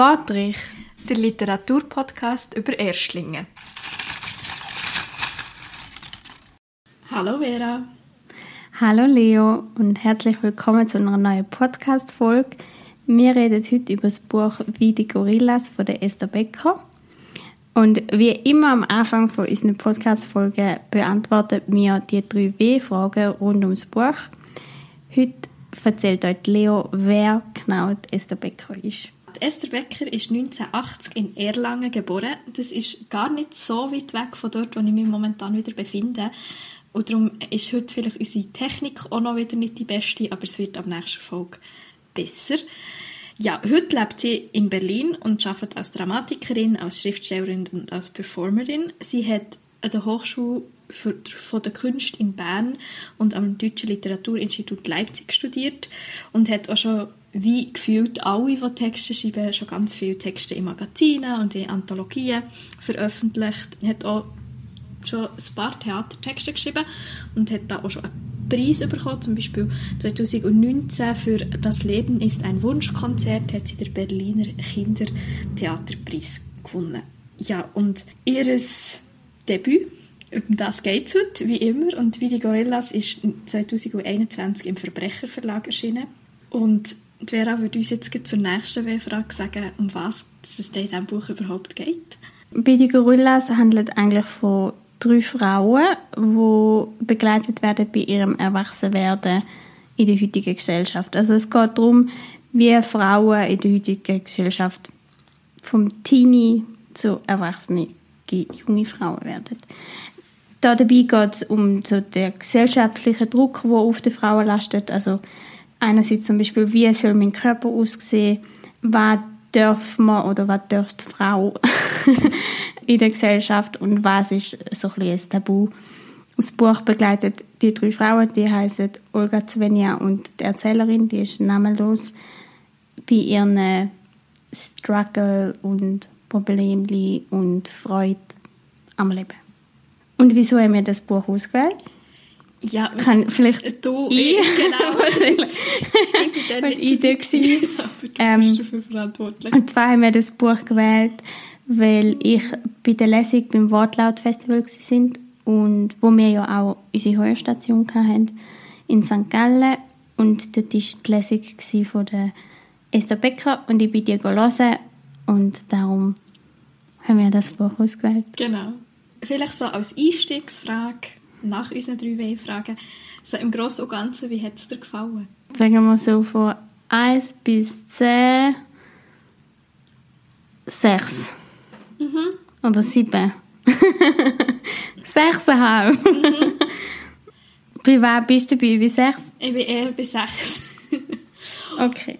Wortrich, der Literaturpodcast über Erstlinge. Hallo Vera. Hallo Leo und herzlich willkommen zu einer neuen Podcast-Folge. Wir reden heute über das Buch Wie die Gorillas von der Esther Becker. Und wie immer am Anfang von unseren Podcast-Folgen beantworten wir die drei W-Fragen rund ums Buch. Heute erzählt euch Leo, wer genau Esther Becker ist. Esther Becker ist 1980 in Erlangen geboren. Das ist gar nicht so weit weg von dort, wo ich mich momentan wieder befinde. Und darum ist heute vielleicht unsere Technik auch noch wieder nicht die beste, aber es wird ab nächster Folge besser. Ja, heute lebt sie in Berlin und arbeitet als Dramatikerin, als Schriftstellerin und als Performerin. Sie hat an der Hochschule für, von der Kunst in Bern und am Deutschen Literaturinstitut Leipzig studiert und hat auch schon wie gefühlt alle, die Texte schreiben, schon ganz viele Texte in Magazinen und in Anthologien veröffentlicht. Er hat auch schon ein paar Theatertexte geschrieben und hat da auch schon einen Preis bekommen. Zum Beispiel 2019 für «Das Leben ist ein Wunschkonzert» hat sie den Berliner Kindertheaterpreis gewonnen. Ja, und ihres Debüt um das geht es heute, wie immer. Und «Wie die Gorillas» ist 2021 im Verbrecherverlag erschienen. Und Vera würde uns jetzt zur nächsten W-Frage sagen, um was es in diesem Buch überhaupt geht. Bei «Die Gorillas» handelt eigentlich von drei Frauen, die begleitet werden bei ihrem Erwachsenwerden in der heutigen Gesellschaft. Also es geht darum, wie Frauen in der heutigen Gesellschaft vom Teenie zu erwachsenen junge Frauen werden. Da dabei geht es um so den gesellschaftlichen Druck, der auf die Frauen lastet. Also einerseits zum Beispiel, wie soll mein Körper aussehen, was darf man oder was darf die Frau in der Gesellschaft und was ist so ein, ein Tabu. Das Buch begleitet die drei Frauen, die heißen Olga Svenja und die Erzählerin, die ist namenlos, bei ihren Struggle und Problemli und Freude am Leben. Und wieso haben wir das Buch ausgewählt? Ja, kann vielleicht du, ich, genau. ich bin dann nicht Idee gewesen. ähm, dafür verantwortlich. Und zwar haben wir das Buch gewählt, weil ich bei der Lesung beim Wortlaut-Festival sind und wo wir ja auch unsere Heuerstation hatten in St. Gallen und dort war die Lesung von der Esther Becker und ich bin die hören und darum haben wir das Buch ausgewählt. Genau. Vielleicht so als Einstiegsfrage nach unseren drei W-Fragen, so im Großen und Ganzen, wie hat es dir gefallen? Sagen wir so von 1 bis 10, 6. Mhm. Oder 7. 6,5. Mhm. Bei wem bist du dabei? Bei 6? Ich bin eher bei 6. okay.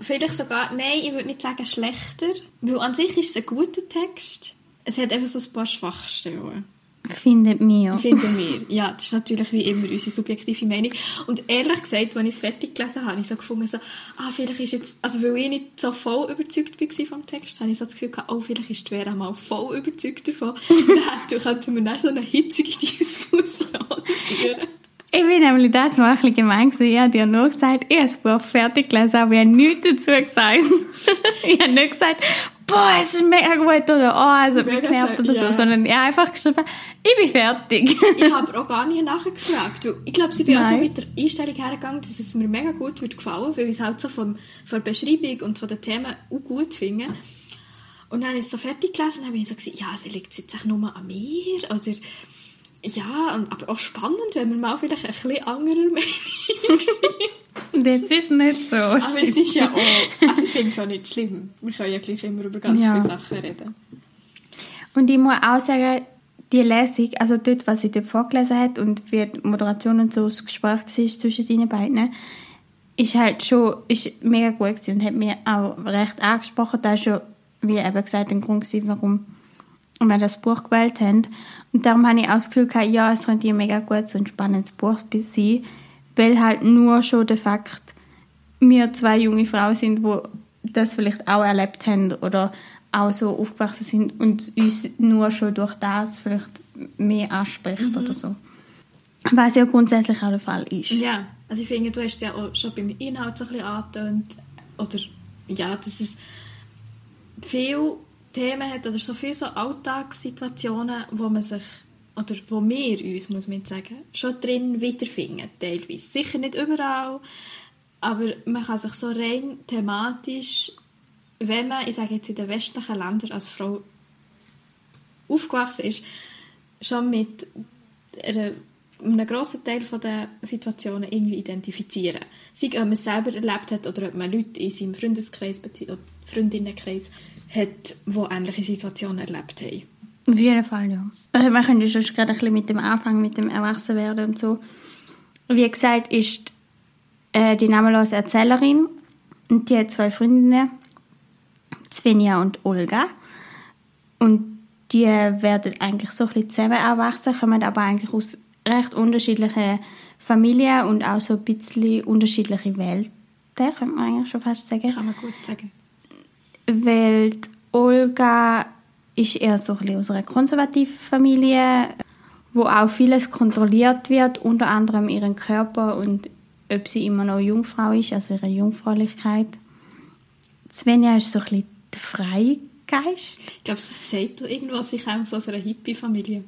Vielleicht sogar, nein, ich würde nicht sagen schlechter, weil an sich ist es ein guter Text. Es hat einfach so ein paar Schwachstellen. Findet mir. Finden wir. Ja, das ist natürlich wie immer unsere subjektive Meinung. Und ehrlich gesagt, als ich es fertig gelesen habe, habe ich so gefunden, so, ah, vielleicht ist jetzt, also weil ich nicht so voll überzeugt war vom Text, habe ich so das Gefühl gehabt, oh, vielleicht ist Vera mal voll überzeugt davon. dann könnten wir dann so eine hitzige Diskussion führen. Ich bin nämlich das mal ein bisschen gemein gewesen. Ich habe dir nur gesagt, ich habe das Buch fertig gelesen, aber ich habe nichts dazu gesagt. ich habe nicht gesagt, boah, es ist mega gut oder oh, also beklärt oder ja. so, sondern ich habe einfach geschrieben, ich bin fertig. ich habe auch gar nicht nachgefragt. Ich glaube, sie bin Nein. auch so mit der Einstellung hergegangen, dass es mir mega gut wird gefallen, weil ich es halt so von, von der Beschreibung und von den Themen auch gut finde. Und dann habe ich es so fertig gelesen und habe ich so gesagt, ja, sie liegt jetzt nur an mir oder ja, aber auch spannend, wenn wir mal vielleicht ein bisschen anderer Meinung sind. Jetzt ist nicht so. Aber es ist ja auch, also ich finde es auch nicht schlimm. Wir können ja gleich immer über ganz ja. viele Sachen reden. Und ich muss auch sagen, die Lesung, also dort, was sie dort vorgelesen hat und wie die Moderation und so das Gespräch war zwischen den beiden, ist halt schon ist mega gut gewesen und hat mir auch recht angesprochen. Das war schon, wie eben gesagt, ein Grund gewesen, warum wir das Buch gewählt haben. Und darum habe ich auch das Gefühl gehabt, ja, es könnte ein mega gutes und spannendes Buch sein, weil halt nur schon der Fakt, wir zwei junge Frauen sind, die das vielleicht auch erlebt haben oder auch so aufgewachsen sind und uns nur schon durch das vielleicht mehr anspricht mhm. oder so. Was ja grundsätzlich auch der Fall ist. Ja, also ich finde, du hast ja auch schon beim Inhalt so ein bisschen angetönt, oder ja, dass es viele Themen hat oder so viele so Alltagssituationen, wo man sich oder wo wir uns, muss man sagen, schon drin wiederfinden, teilweise. Sicher nicht überall, aber man kann sich so rein thematisch, wenn man, ich sage jetzt in den westlichen Ländern als Frau aufgewachsen ist, schon mit einem grossen Teil der Situationen irgendwie identifizieren. Sei ob man es selber erlebt hat oder ob man Leute in seinem Freundeskreis oder Freundinnenkreis hat, die ähnliche Situationen erlebt haben. Auf jeden Fall, ja. Also wir können ja schon gerade ein bisschen mit dem Anfang, mit dem Erwachsenwerden und so. Wie gesagt, ist äh, die namenlose Erzählerin und die hat zwei Freundinnen, Svenja und Olga. Und die werden eigentlich so ein bisschen zusammen erwachsen, kommen aber eigentlich aus recht unterschiedlichen Familien und auch so ein bisschen unterschiedliche Welten, könnte man eigentlich schon fast sagen. Kann man gut sagen. Weil Olga ist eher so ein bisschen aus einer konservativen Familie, wo auch vieles kontrolliert wird, unter anderem ihren Körper und ob sie immer noch Jungfrau ist, also ihre Jungfräulichkeit. Svenja ist so ein bisschen der Freigeist. Ich glaube, das sagt irgendwo sich auch so aus einer Hippie-Familie.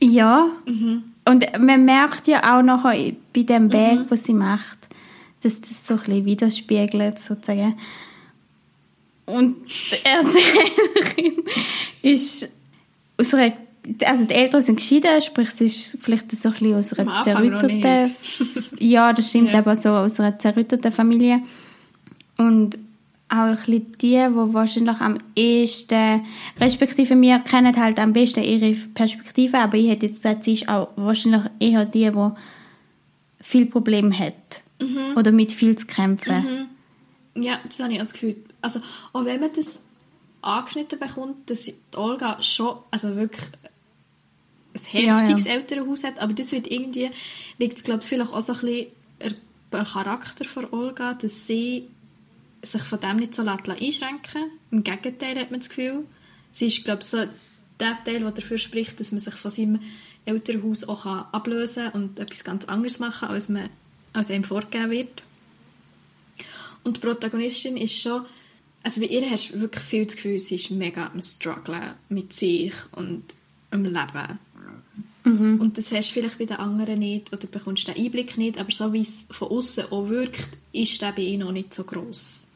Ja. Mhm. Und man merkt ja auch noch bei dem Weg, mhm. was sie macht, dass das so ein bisschen widerspiegelt, sozusagen. Und die Erzählerin ist aus einer, also die Eltern sind geschieden, sprich sie ist vielleicht so ein bisschen aus einer zerrütteten, ja das stimmt, ja. aber so aus einer zerrütteten Familie und auch ein bisschen die, die wahrscheinlich am ehesten, respektive wir kennen halt am besten ihre Perspektive, aber ich hätte jetzt gesagt, sie ist auch wahrscheinlich eher die, die viel Probleme hat mhm. oder mit viel zu kämpfen. Mhm. Ja, das habe ich auch das Gefühl. Also, auch wenn man das angeschnitten bekommt, dass Olga schon, also wirklich ein heftiges ja, ja. Elternhaus hat, aber das wird irgendwie, liegt es glaube ich vielleicht auch so ein bisschen am Charakter von Olga, dass sie sich von dem nicht so einschränken Im Gegenteil hat man das Gefühl. Sie ist glaube ich so der Teil, der dafür spricht, dass man sich von seinem Elternhaus auch ablösen kann und etwas ganz anderes machen als, man, als einem vorgegeben wird. Und die Protagonistin ist schon also bei ihr hast du wirklich viel das Gefühl, sie ist mega am strugglen mit sich und am Leben. Mhm. Und das hast du vielleicht bei den anderen nicht oder bekommst den Einblick nicht, aber so wie es von außen auch wirkt, ist der bei ihr noch nicht so groß.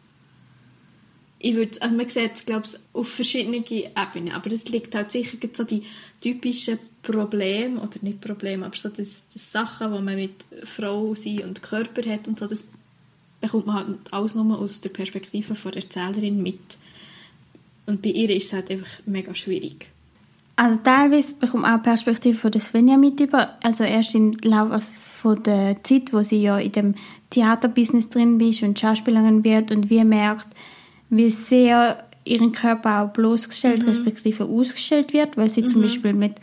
Ich würde, also man sieht es, glaube ich, auf verschiedenen Ebenen, aber das liegt halt sicher so die typischen Probleme, oder nicht Probleme, aber so das, das Sachen, die man mit Frau sein und Körper hat und so, das bekommt man halt alles nur aus der Perspektive der Erzählerin mit. Und bei ihr ist es halt einfach mega schwierig. Also teilweise bekommt man auch die Perspektive von der Svenja mit über. Also erst im Laufe von der Zeit, wo sie ja in dem Theaterbusiness drin ist und Schauspielerin wird und wie merkt, wie sehr ihren Körper auch bloßgestellt, mhm. respektive ausgestellt wird, weil sie mhm. zum Beispiel mit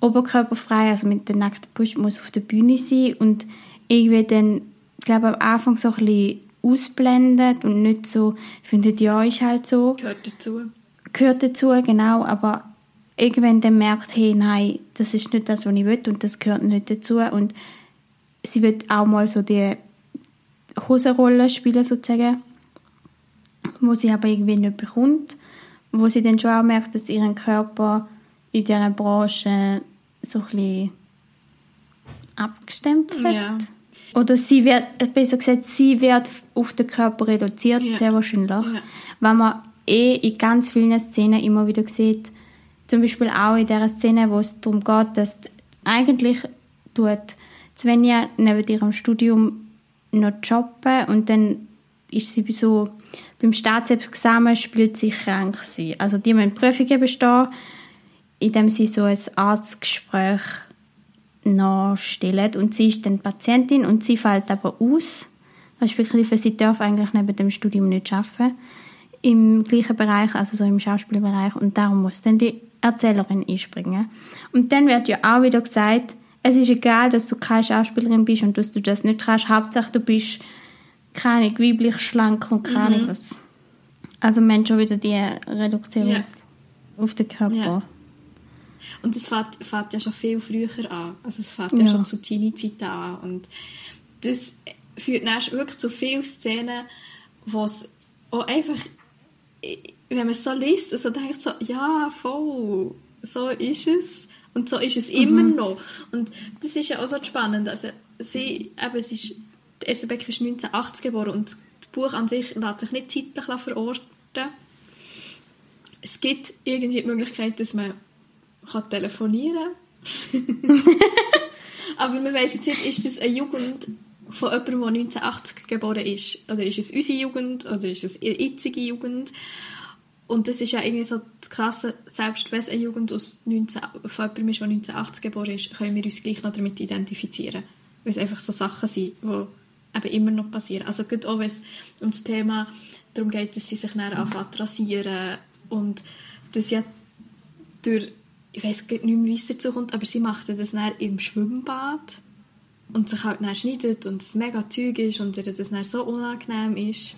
oberkörperfrei, also mit der nackten Brust, muss auf der Bühne sein und irgendwie dann glaube am Anfang so ein bisschen ausblendet und nicht so findet, ja, ist halt so. Gehört dazu. Gehört dazu, genau, aber irgendwann dann merkt, hey, nein, das ist nicht das, was ich will und das gehört nicht dazu und sie wird auch mal so die Hosenrolle spielen sozusagen, wo sie aber irgendwie nicht bekommt, wo sie dann schon auch merkt, dass ihren Körper in dieser Branche so ein bisschen abgestimmt wird. Ja. Oder sie wird, besser gesagt, sie wird auf den Körper reduziert, ja. sehr wahrscheinlich. Ja. Weil man eh in ganz vielen Szenen immer wieder sieht, zum Beispiel auch in der Szene, wo es darum geht, dass eigentlich tut Svenja neben ihrem Studium noch jobben und dann ist sie so beim Staatsexamen spielt sie krank sie. Also die müssen Prüfungen bestehen, indem sie so ein Arztgespräch nachstellen. Und sie ist dann Patientin und sie fällt aber aus, respektive sie darf eigentlich neben dem Studium nicht arbeiten im gleichen Bereich, also so im Schauspielbereich und darum muss dann die Erzählerin einspringen. Und dann wird ja auch wieder gesagt, es ist egal, dass du keine Schauspielerin bist und dass du das nicht kannst, Hauptsache du bist keine weiblich, schlank und keine mhm. was. Also man schon wieder die Reduktion ja. auf den Körper. Ja. Und das fängt, fängt ja schon viel früher an. Also es fängt ja, ja schon zu Teenie-Zeiten an. Und das führt dann wirklich zu vielen Szenen, wo es auch einfach wenn man es so liest, so denkt so, ja, voll, so ist es. Und so ist es immer Mhm. noch. Und das ist ja auch so spannend. Also, sie, eben, sie ist, die Esenbeck ist 1980 geboren und das Buch an sich lässt sich nicht zeitlich verorten. Es gibt irgendwie die Möglichkeit, dass man kann telefonieren. Aber man weiss jetzt nicht, ist das eine Jugend von jemandem, der 1980 geboren ist? Oder ist es unsere Jugend? Oder ist es ihre jetzige Jugend? Und das ist ja irgendwie so das Krasse, selbst wenn es eine Jugend aus 19, von jemandem ist, der 1980 geboren ist, können wir uns gleich noch damit identifizieren. Weil es einfach so Sachen sind, die eben immer noch passieren. Also gerade auch, wenn es um das Thema darum geht, dass sie sich dann anfangen rasieren und das ja durch, ich weiss nicht mehr, wie es dazu kommt, aber sie macht das dann im Schwimmbad und sich halt dann schneidet und es mega Zeug ist und ihr das dann so unangenehm ist,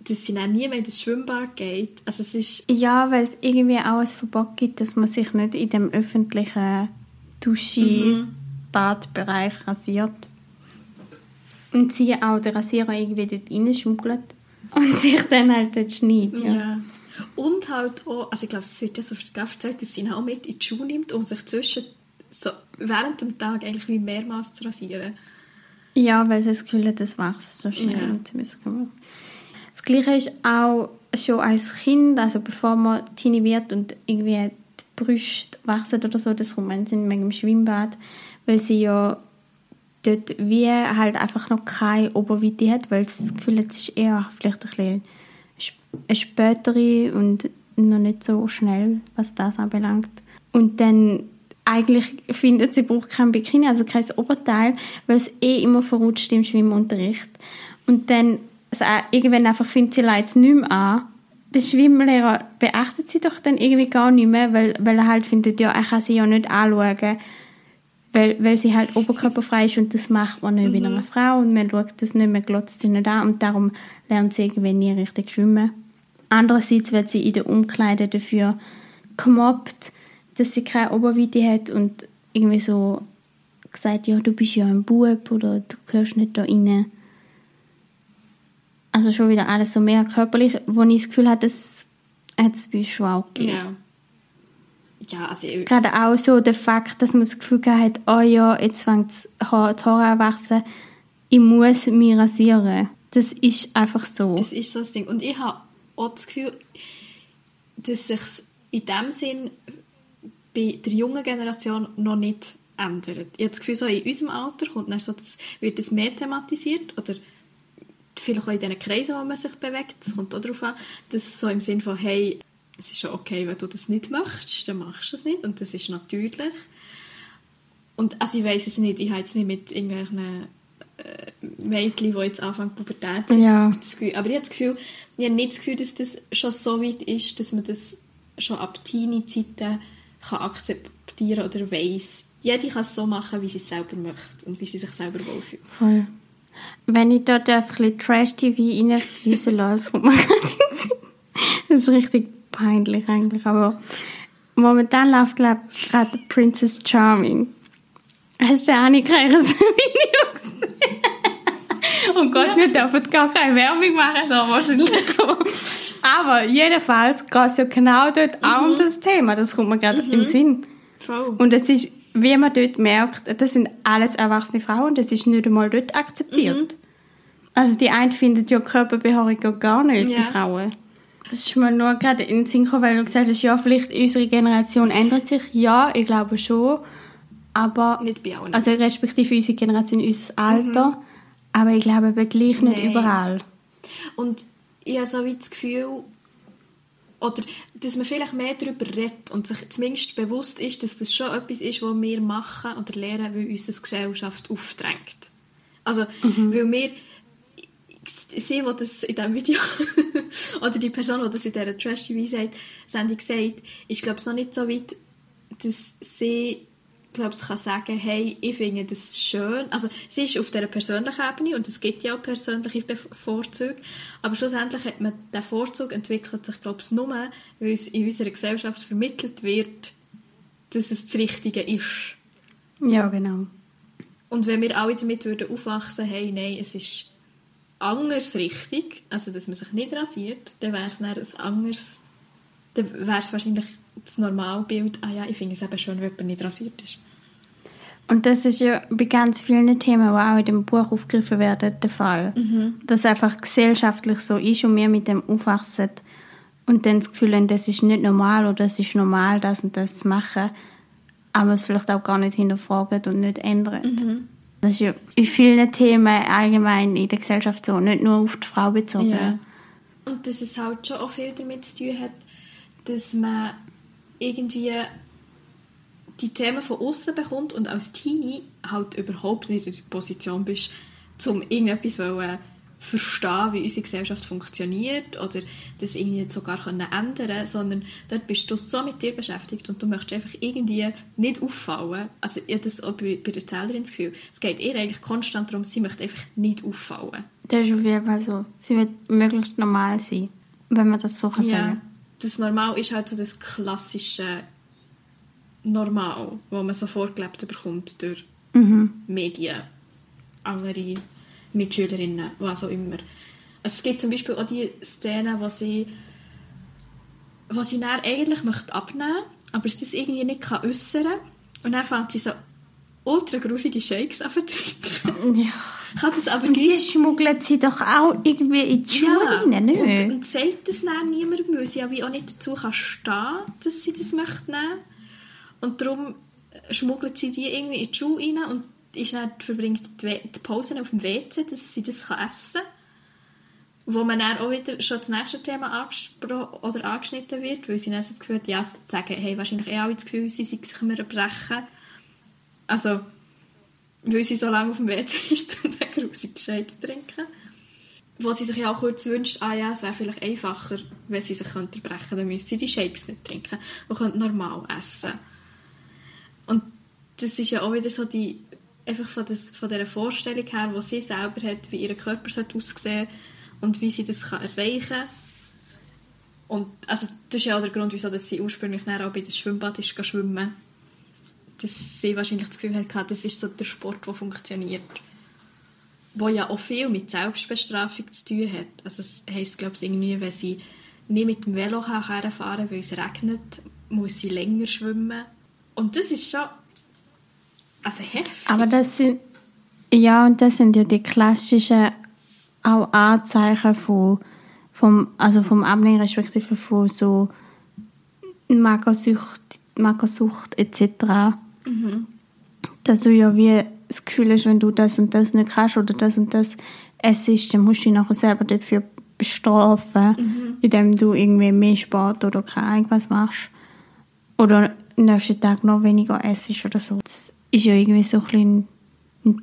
dass sie dann nie mehr in das Schwimmbad geht. Also es ist, Ja, weil es irgendwie auch ein Verbot gibt, dass man sich nicht in dem öffentlichen Duschi-Badbereich rasiert. Und sie auch den Rasierer irgendwie dort reinschmuggelt und sich dann halt dort schneidet. ja. Ja. Und halt auch, also ich glaube, es wird ja so erzählt, dass sie ihn auch mit in die Schuhe nimmt, um sich zwischen, so während dem Tag eigentlich wie mehrmals zu rasieren. ja, weil sie das Gefühl hat, das wächst so schnell. Ja. Und sie müssen. Das Gleiche ist auch schon als Kind, also bevor man Teenie wird und irgendwie die Brüste wachsen oder so, das kommt man Sinn wegen dem Schwimmbad, weil sie ja dort wie halt einfach noch keine Oberweite hat, weil sie das Gefühl hat, es ist eher vielleicht ein bisschen eine spätere und noch nicht so schnell, was das anbelangt. Und dann eigentlich findet sie braucht kein Bikini, also kein Oberteil, weil es eh immer verrutscht im Schwimmunterricht. Und dann also auch irgendwann einfach findet sie es nicht mehr an. Der Schwimmlehrer beachtet sie doch dann irgendwie gar nicht mehr, weil, weil er halt findet, ja, er kann sie ja nicht anschauen, weil, weil sie halt oberkörperfrei ist und das macht man nicht wie eine Frau und man schaut das nicht, man glotzt sie nicht an und darum lernt sie irgendwie nie richtig schwimmen. Andererseits wird sie in der Umkleide dafür gemobbt, dass sie keine Oberweite hat und irgendwie so gesagt, ja, du bist ja ein Bub oder du gehörst nicht da rein. Also schon wieder alles so mehr körperlich, wo ich das Gefühl habe, das hat es bei schon auch gegeben. Ja. Ja, also Gerade auch so der Fakt, dass man das Gefühl hat, oh ja, jetzt fängt das Haar, die Haare an wachsen, ich muss mich rasieren. Das ist einfach so. das ist so das Ding. Und ich habe auch das Gefühl, dass sich in dem Sinn bei der jungen Generation noch nicht ändert. Ich habe das Gefühl, so in unserem Alter kommt dann so, das, wird das mehr thematisiert oder vielleicht auch in den Kreisen, wo man sich bewegt. Es kommt auch darauf an, dass so im Sinn von, hey, es ist schon okay, wenn du das nicht möchtest, dann machst du es nicht und das ist natürlich. Und also ich weiß es nicht, ich habe jetzt nicht mit irgendwelchen äh, Mädchen, die jetzt anfangen Pubertät zu Ja. das Gefühl, aber ich habe das Gefühl, ich habe nicht das Gefühl, dass das schon so weit ist, dass man das schon ab Teenie-Zeiten kann akzeptieren oder weiss. Jede kann es so machen, wie sie es selber möchte und wie sie sich selber wohlfühlt. Voll. Wenn ich dort ein bisschen Trash-TV reinfließen lasse, kommt mir gerade. Das ist richtig peinlich eigentlich, aber momentan läuft, glaube ich, gerade Princess Charming. Hast du Annika ihres Video gesehen? Oh Gott, wir dürfen gar keine Werbung machen, so wahrscheinlich. Aber jedenfalls geht es ja genau dort auch um das Thema. Das kommt mir gerade in den Sinn. Voll. Und es ist, wie man dort merkt, das sind alles erwachsene Frauen, das ist nicht einmal dort akzeptiert. Also die einen findet ja Körperbehaarung gar nicht, Ja. die Frauen. Das ist mir nur gerade in den Sinn gekommen, weil du gesagt hast, ja, vielleicht unsere Generation ändert sich. Ja, ich glaube schon. Aber, Nicht bei allen. also respektive unsere Generation, unser Alter. Aber ich glaube eben gleich nicht Nein. überall. Und ich habe so wie das Gefühl, oder dass man vielleicht mehr darüber redet und sich zumindest bewusst ist, dass das schon etwas ist, was wir machen oder lernen, weil uns das Gesellschaft aufdrängt. Also, weil wir sie, die das in diesem Video oder die Person, die das in dieser Trash-TV-Sendung sagt, ist, glaube ich, noch nicht so weit, dass sie glaube ich, kann sagen, hey, ich finde das schön. Also, sie ist auf dieser persönlichen Ebene und es gibt ja auch persönliche Vorzüge, aber schlussendlich hat man den Vorzug entwickelt sich, glaube ich, nur, weil es in unserer Gesellschaft vermittelt wird, dass es das Richtige ist. Ja, genau. Und wenn wir alle damit würden aufwachsen, hey, nein, es ist anders richtig, also dass man sich nicht rasiert, dann wäre es dann ein anderes, dann wäre es wahrscheinlich das Normalbild, ah ja, ich finde es eben schön, wenn jemand nicht rasiert ist. Und das ist ja bei ganz vielen Themen, die auch in dem Buch aufgegriffen werden, der Fall. Mhm. Dass es einfach gesellschaftlich so ist und wir mit dem aufwachsen und dann das Gefühl haben, das ist nicht normal oder es ist normal, das und das zu machen, aber es vielleicht auch gar nicht hinterfragen und nicht ändern. Mhm. Das ist ja in vielen Themen allgemein in der Gesellschaft so, nicht nur auf die Frau bezogen. Ja. Und dass es halt schon auch viel damit zu tun hat, dass man irgendwie die Themen von außen bekommt und als Teenie halt überhaupt nicht in der Position bist, um irgendetwas wollen verstehen, wie unsere Gesellschaft funktioniert oder das irgendwie sogar können ändern sondern dort bist du so mit dir beschäftigt und du möchtest einfach irgendwie nicht auffallen. Also ich habe das auch bei, bei der Erzählerin das Gefühl, es geht ihr eigentlich konstant darum, sie möchte einfach nicht auffallen. Das ist auf jeden Fall so. Sie wird möglichst normal sein, wenn man das so kann sagen Das Normal ist halt so das klassische Normal, wo man so vorgelebt bekommt durch Mhm. Medien, andere Mitschülerinnen, was auch immer. Also es gibt zum Beispiel auch die Szene, wo sie, wo sie dann eigentlich möchte abnehmen aber es das irgendwie nicht kann äußern und dann fängt sie so ultra grusige Shakes an zu trinken. Ja. kann das aber Und die schmuggelt sie doch auch irgendwie in die Schuhe rein, nicht? und, und sagt das dann niemandem, weil sie ja wie auch nicht dazu kann stehen, dass sie das möchte nehmen. Und darum schmuggelt sie die irgendwie in die Schuhe rein und ist dann, verbringt die, Pausen auf dem WC, dass sie das essen kann. Wo man dann auch wieder schon das nächste Thema oder angeschnitten wird, weil sie dann das Gefühl hat, ja, sie sagen, hey, wahrscheinlich eh alle das Gefühl, sie sei sich immer erbrechen. Also, weil sie so lange auf dem WC ist, um den grusigen Shake zu trinken. Wo sie sich ja auch kurz wünscht, ah ja, es wäre vielleicht einfacher, wenn sie sich könnte erbrechen könnte, dann müsste sie die Shakes nicht trinken und könnte normal essen. Und das ist ja auch wieder so die, einfach von, das, von dieser Vorstellung her, die sie selber hat, wie ihr Körper aussehen und wie sie das kann erreichen kann. Also, das ist ja auch der Grund, wieso dass sie ursprünglich auch bei das Schwimmbad ist schwimmen. Dass sie wahrscheinlich das Gefühl hatte, das ist so der Sport, der funktioniert. Wo ja auch viel mit Selbstbestrafung zu tun hat. Also es heisst, glaube ich, irgendwie, wenn sie nicht mit dem Velo herfahren kann, weil es regnet, muss sie länger schwimmen. Und das ist schon also heftig. Aber das sind, ja, und das sind ja die klassischen auch Anzeichen von, vom, also vom Abnehmen, respektive von so Magersucht, Magersucht etc. Dass du ja wie das Gefühl hast, wenn du das und das nicht kannst oder das und das essst, dann musst du dich nachher selber dafür bestrafen, indem du irgendwie mehr Sport oder keine Ahnung was machst. Oder am nächsten Tag noch weniger essst oder so. Das ist ja irgendwie so ein, bisschen ein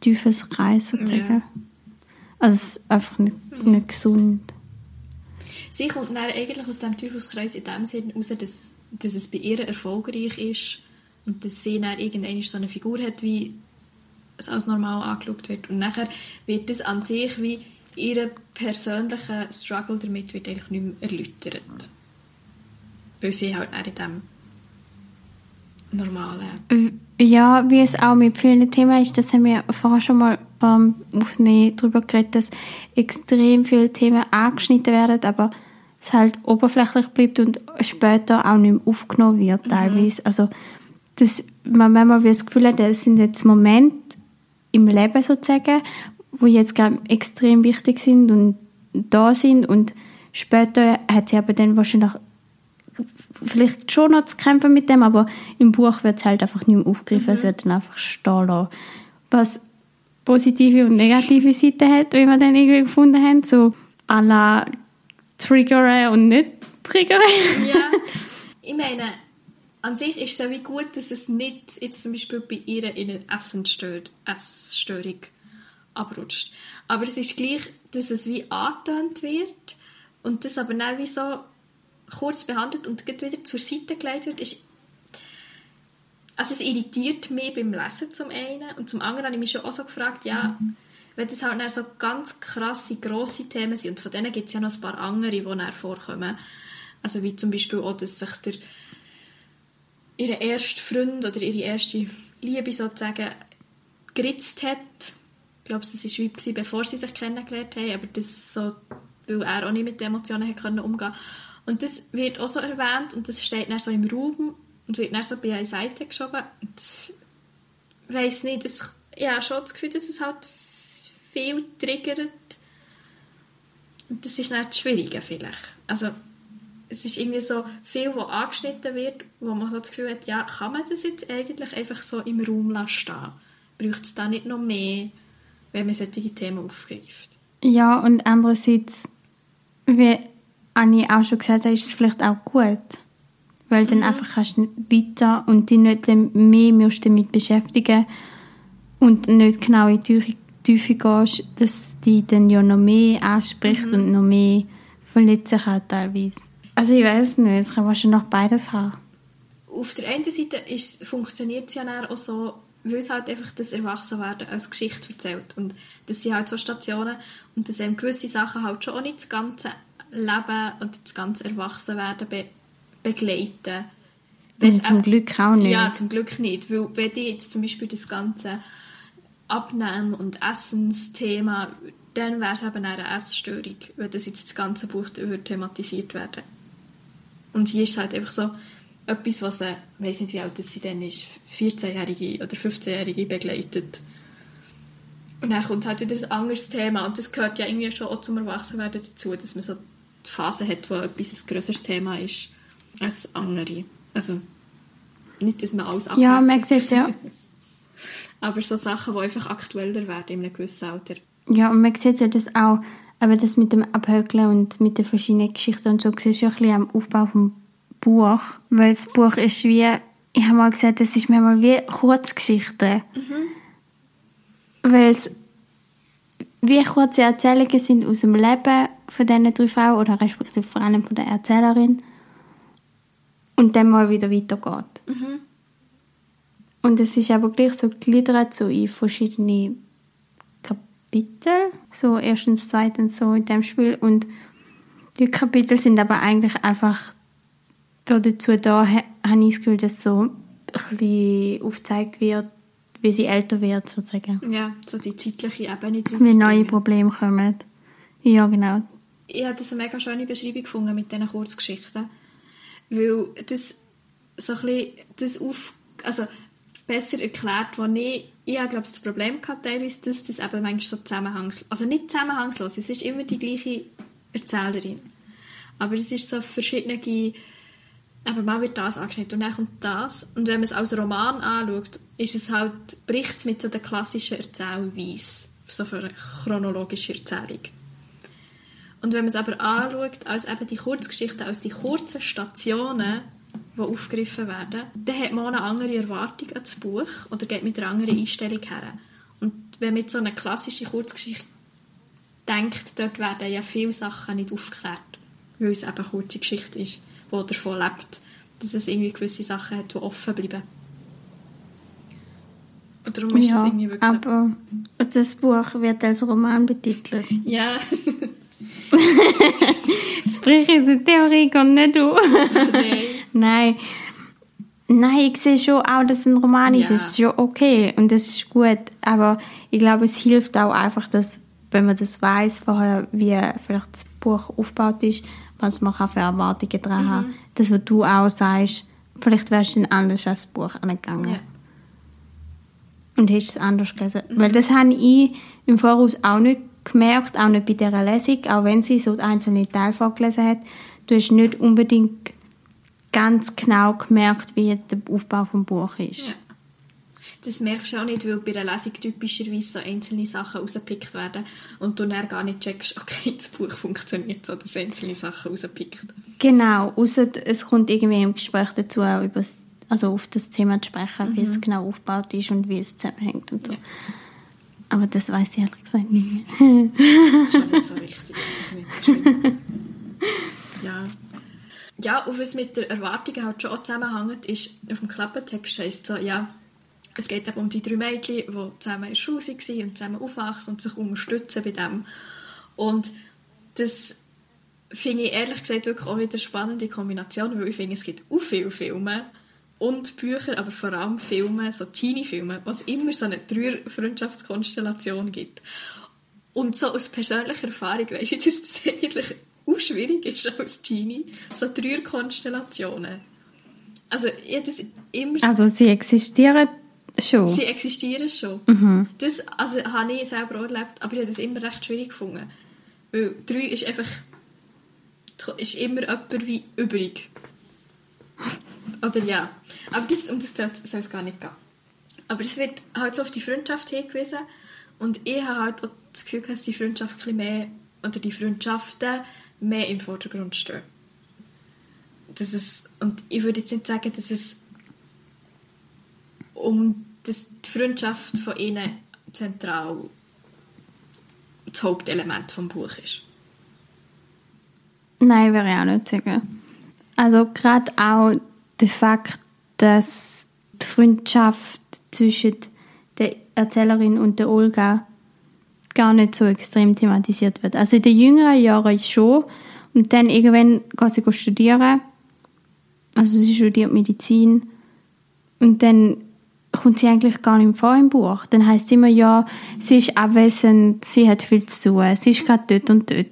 tiefes Kreis sozusagen. Also es ist einfach nicht, nicht gesund. Sie kommt dann eigentlich aus dem Teufelskreis in dem Sinne raus, dass, dass es bei ihr erfolgreich ist und dass sie dann irgendwann so eine Figur hat, wie es als normal angeschaut wird. Und nachher wird das an sich wie ihr persönlicher Struggle damit wird eigentlich nicht mehr erläutert. Weil sie halt dann in dem normalen... Ja, wie es auch mit vielen Themen ist, das haben wir vorher schon mal beim Aufnehmen darüber geredet, dass extrem viele Themen angeschnitten werden, aber es halt oberflächlich bleibt und später auch nicht mehr aufgenommen wird teilweise. Also dass man manchmal wie das Gefühl hat, das sind jetzt Momente im Leben sozusagen, wo jetzt gerade extrem wichtig sind und da sind und später hat sie aber dann wahrscheinlich vielleicht schon noch zu kämpfen mit dem, aber im Buch wird es halt einfach nicht mehr aufgegriffen, es wird dann einfach stehen lassen. Was positive und negative Seiten hat, wie wir dann irgendwie gefunden haben, so à la triggern und nicht triggern. Ja, ich meine, an sich ist es ja wie gut, dass es nicht jetzt zum Beispiel bei ihr in eine Essensstör Essstörung abrutscht. Aber es ist gleich, dass es wie angetönt wird und das aber dann wie so kurz behandelt und wieder zur Seite gelegt wird, ist also es irritiert mich beim Lesen zum einen und zum anderen habe ich mich schon auch so gefragt, ja, wenn das halt dann so ganz krasse, grosse Themen sind und von denen gibt es ja noch ein paar andere, die dann vorkommen, also wie zum Beispiel auch, dass sich der ihre erste Freund oder ihre erste Liebe sozusagen geritzt hat, glaube, es war wie bevor sie sich kennengelernt haben, aber das so, weil er auch nicht mit den Emotionen hat können umgehen Und das wird auch so erwähnt und das steht dann so im Raum und wird dann so bei einer Seite geschoben. Und das weiss nicht, das, ich habe schon das Gefühl, dass es halt viel triggert. Und das ist nicht das Schwierige vielleicht. Also es ist irgendwie so viel, was angeschnitten wird, wo man so das Gefühl hat, ja, kann man das jetzt eigentlich einfach so im Raum lassen Braucht es da nicht noch mehr, wenn man solche Themen aufgreift? Ja, und andererseits, wie Anni auch schon gesagt hat, ist es vielleicht auch gut. Weil dann mhm. einfach kannst du weiter und dich nicht mehr musst damit beschäftigen und nicht genau in die Tiefe gehst, dass die dann ja noch mehr anspricht mhm. und noch mehr verletzen kann teilweise. Also ich weiß nicht, ich kann wahrscheinlich noch beides haben. Auf der einen Seite ist, funktioniert es ja auch so, weil es halt einfach das Erwachsenwerden als Geschichte erzählt. Und das sind halt so Stationen und dass eben gewisse Sachen halt schon auch nicht das ganze Leben und das ganze Erwachsenwerden be begleiten. Und zum Glück auch nicht. Ja, zum Glück nicht. Weil wenn die jetzt zum Beispiel das ganze Abnehmen- und Essensthema, dann wäre es eben eine Essstörung, wenn das jetzt das ganze Buch thematisiert werden und hier ist es halt einfach so etwas, was ich weiß nicht, wie alt sie dann ist, 14-Jährige oder 15-Jährige begleitet. Und dann kommt halt wieder ein anderes Thema und das gehört ja irgendwie schon auch zum Erwachsenwerden dazu, dass man so die Phase hat, wo etwas ein größeres Thema ist als andere. Also nicht, dass man alles abhält. Ja, man sieht ja. Aber so Sachen, die einfach aktueller werden in einem gewissen Alter. Ja, und man sieht ja das auch, aber das mit dem Abhökeln und mit den verschiedenen Geschichten und so, siehst du ja ein bisschen am Aufbau vom Buch. Weil das Buch ist wie, ich habe mal gesagt, es ist manchmal wie Kurzgeschichten. Mhm. Weil es wie kurze Erzählungen sind aus dem Leben von diesen drei Frauen oder respektive vor allem von der Erzählerin und dann mal wieder weitergeht. Mhm. Und es ist aber gleich so gegliedert so in verschiedene Kapitel, so erstens, zweitens so in dem Spiel und die Kapitel sind aber eigentlich einfach dazu da, habe ich das Gefühl, dass so ein bisschen aufgezeigt wird, wie sie älter wird, sozusagen. Ja, so die zeitliche Ebene. Wie neue Probleme kommen. Ja, genau. Ich habe das eine mega schöne Beschreibung gefunden mit diesen Kurzgeschichten, weil das so ein bisschen das auf, also besser erklärt, wo ich, ich habe, glaube das Problem gehabt teilweise, dass das eben manchmal so zusammenhangslos, also nicht zusammenhangslos, es ist immer die gleiche Erzählerin, aber es ist so verschiedene, eben mal wird das angeschnitten und dann kommt das und wenn man es als Roman anschaut, ist es halt, bricht es mit so der klassischen Erzählweise, so für eine chronologische Erzählung. Und wenn man es aber anschaut, als eben die Kurzgeschichten, als die kurzen Stationen, die aufgegriffen werden, dann hat man eine andere Erwartung an das Buch oder geht mit einer anderen Einstellung her. Und wenn man jetzt so eine klassische Kurzgeschichte denkt, dort werden ja viele Sachen nicht aufgeklärt, weil es eben eine kurze Geschichte ist, die davon lebt, dass es irgendwie gewisse Sachen hat, die offen bleiben. Und darum ist ja, das irgendwie wirklich... aber das Buch wird als Roman betitelt. Ja. Sprich in der Theorie gar nicht auf. Nein. Nein. Nein, ich sehe schon auch, dass es ein Roman ist. Ja. Das ist schon okay und das ist gut. Aber ich glaube, es hilft auch einfach, dass, wenn man das weiß vorher, wie vielleicht das Buch aufgebaut ist, was man für Erwartungen dran mhm. haben. Das, was du auch sagst, vielleicht wärst du dann anders als das Buch angegangen. Ja. Und hast es anders gelesen. Mhm. Weil das habe ich im Voraus auch nicht gemerkt, auch nicht bei dieser Lesung, auch wenn sie so einzelne Teile vorgelesen hat. Du hast nicht unbedingt ganz genau gemerkt, wie jetzt der Aufbau des Buch ist. Ja. Das merkst du auch nicht, weil bei einer Lesung typischerweise so einzelne Sachen rausgepickt werden und du dann gar nicht checkst, okay, das Buch funktioniert so, dass einzelne Sachen rauspickt. Genau, außer es kommt irgendwie im Gespräch dazu auch über also auf das Thema zu sprechen, mhm. wie es mhm. genau aufgebaut ist und wie es zusammenhängt und so. Ja. Aber das weiß ich ehrlich gesagt nicht mehr. das ist nicht so wichtig, nicht so ja. Ja, und was mit der Erwartung halt schon zusammenhängt, ist, auf dem Klappentext heisst so, ja, es geht eben um die drei Mädchen, die zusammen in der Schule waren und zusammen aufwachsen und sich unterstützen bei dem. Und das finde ich ehrlich gesagt wirklich auch wieder eine spannende Kombination, weil ich finde, es gibt auch viele Filme, und Bücher, aber vor allem Filme, so Teenie-Filme, wo es immer so eine Dreier-Freundschaftskonstellation gibt. Und so aus persönlicher Erfahrung weiss ich, dass das eigentlich auch schwierig ist als Teenie, so Dreier-Konstellationen. Also, ich das immer... Also sie existieren schon? Sie existieren schon. Mhm. Das also, habe ich selber auch erlebt, aber ich habe das immer recht schwierig gefunden. Weil drei ist einfach... ist immer jemand wie übrig. Oder ja. Aber das, um das soll es gar nicht gehen. Aber es wird halt so auf die Freundschaft hingewiesen. Und ich habe halt auch das Gefühl, dass die Freundschaft mehr, oder die Freundschaften mehr im Vordergrund stehen. Das ist, und ich würde jetzt nicht sagen, dass es um das, die Freundschaft von ihnen zentral das Hauptelement des Buch ist. Nein, würde ich auch nicht sagen. Also gerade auch der Fakt, dass die Freundschaft zwischen der Erzählerin und der Olga gar nicht so extrem thematisiert wird. Also in den jüngeren Jahren schon. Und dann irgendwann geht sie studieren. Also sie studiert Medizin. Und dann kommt sie eigentlich gar nicht vor im Buch. Dann heißt es immer, ja, sie ist abwesend, sie hat viel zu tun, sie ist gerade dort und dort.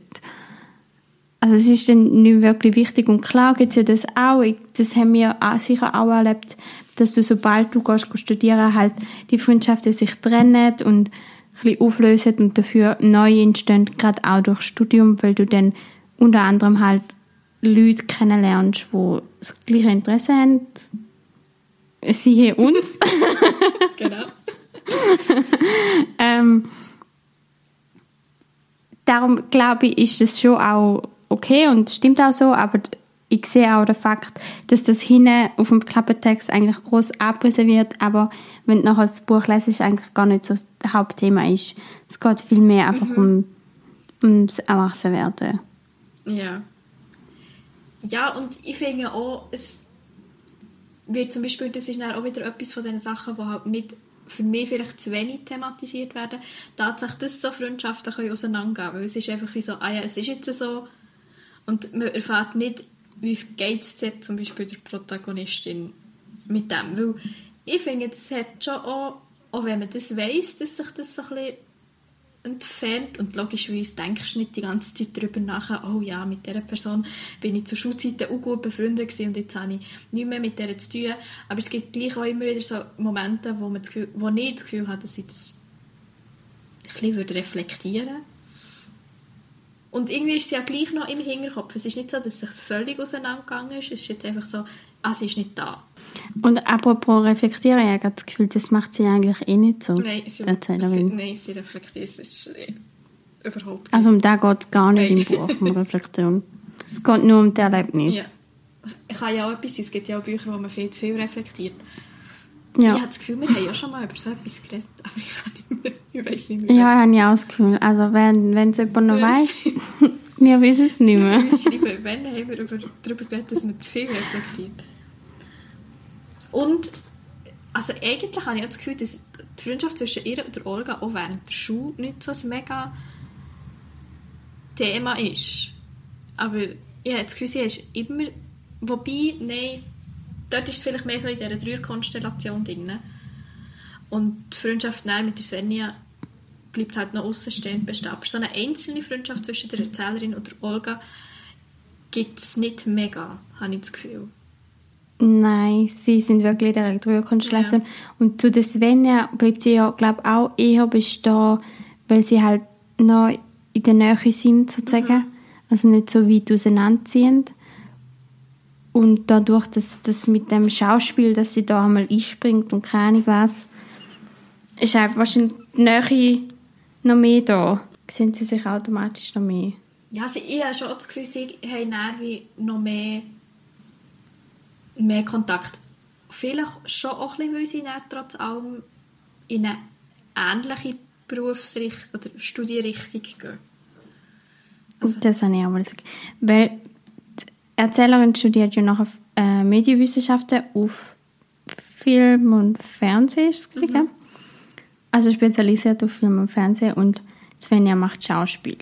Also es ist dann nicht wirklich wichtig. Und klar gibt es ja das auch, das haben wir sicher auch erlebt, dass du, sobald du gehst, studieren halt die Freundschaften sich trennen und ein bisschen auflösen und dafür neu entstehen, gerade auch durch Studium, weil du dann unter anderem halt Leute kennenlernst, die das gleiche Interesse haben. Siehe uns. genau. ähm, darum glaube ich, ist es schon auch okay und stimmt auch so, aber ich sehe auch den Fakt, dass das hinten auf dem Klappentext eigentlich groß abgerissen wird, aber wenn du nachher das Buch lesest, eigentlich gar nicht so das Hauptthema ist. Es geht viel mehr einfach mhm. um ums Erwachsenwerden. Ja. Ja, und ich finde auch, es wird zum Beispiel, das ist dann auch wieder etwas von den Sachen, die halt nicht für mich vielleicht zu wenig thematisiert werden. Tatsächlich, dass so Freundschaften können auseinandergehen weil es ist einfach wie so, ah ja, es ist jetzt so und man erfährt nicht, wie geht es zum Beispiel der Protagonistin mit dem. Weil ich finde, es hat schon auch, auch wenn man das weiss, dass sich das so ein bisschen entfernt und logischerweise denkst du nicht die ganze Zeit darüber nach, oh ja, mit dieser Person bin ich zur Schulzeit auch gut befreundet und jetzt habe ich nichts mehr mit der zu tun. Aber es gibt gleich auch immer wieder so Momente, wo, man das Gefühl, wo ich das Gefühl habe, dass ich das ein bisschen reflektieren würde und irgendwie ist sie ja gleich noch im Hinterkopf. Es ist nicht so, dass es sich völlig auseinandergegangen ist. Es ist jetzt einfach so, ah, sie ist nicht da. Und apropos reflektieren, ich habe das Gefühl, das macht sie eigentlich eh nicht so. Nein, sie, sie, nein, sie reflektiert es äh, überhaupt nicht. Also um das geht es gar nicht nein. im Buch, um Reflexion. Es geht nur um das Erlebnis. Ja. Ich kann ja auch etwas, es gibt ja auch Bücher, wo man viel zu viel reflektiert. Ja. Ich habe das Gefühl, wir haben ja schon mal über so etwas geredet, aber ich kann nicht mehr, ich weiß nicht mehr. Ja, habe ich auch das Gefühl. Also wenn es jemand noch weiß, wir wissen es nicht mehr. Wir schreiben, wenn haben wir über, darüber geredet, dass man zu viel reflektiert. Und also eigentlich habe ich auch das Gefühl, dass die Freundschaft zwischen ihr und Olga auch während der Schule nicht so ein mega Thema ist. Aber ich habe das Gefühl, sie ist immer... Wobei, nein dort ist es vielleicht mehr so in dieser Dreierkonstellation drin. Und die Freundschaft mit der Svenja bleibt halt noch außenstehend bestehen. Aber so eine einzelne Freundschaft zwischen der Erzählerin und der Olga gibt es nicht mega, habe ich das Gefühl. Nein, sie sind wirklich in der Dreierkonstellation. Ja. Und zu der Svenja bleibt sie ja, glaube ich, auch eher bestehen, weil sie halt noch in der Nähe sind, sozusagen. Mhm. Also nicht so weit auseinanderziehend. Und dadurch, dass das mit dem Schauspiel, dass sie da einmal einspringt und keine Ahnung was, ist einfach wahrscheinlich die Nähe noch mehr da. Sehen sie sich automatisch noch mehr. Ja, also ich habe schon das Gefühl, sie haben wie noch mehr, mehr Kontakt. Vielleicht schon auch ein bisschen, weil sie trotz allem in eine ähnliche Berufsrichtung oder Studienrichtung gehen. Also, das habe ich auch mal gesagt. Weil Erzählerin studiert ja nachher äh, Medienwissenschaften auf Film und Fernsehen, ist es mhm. Also spezialisiert auf Film und Fernsehen und Svenja macht Schauspiel.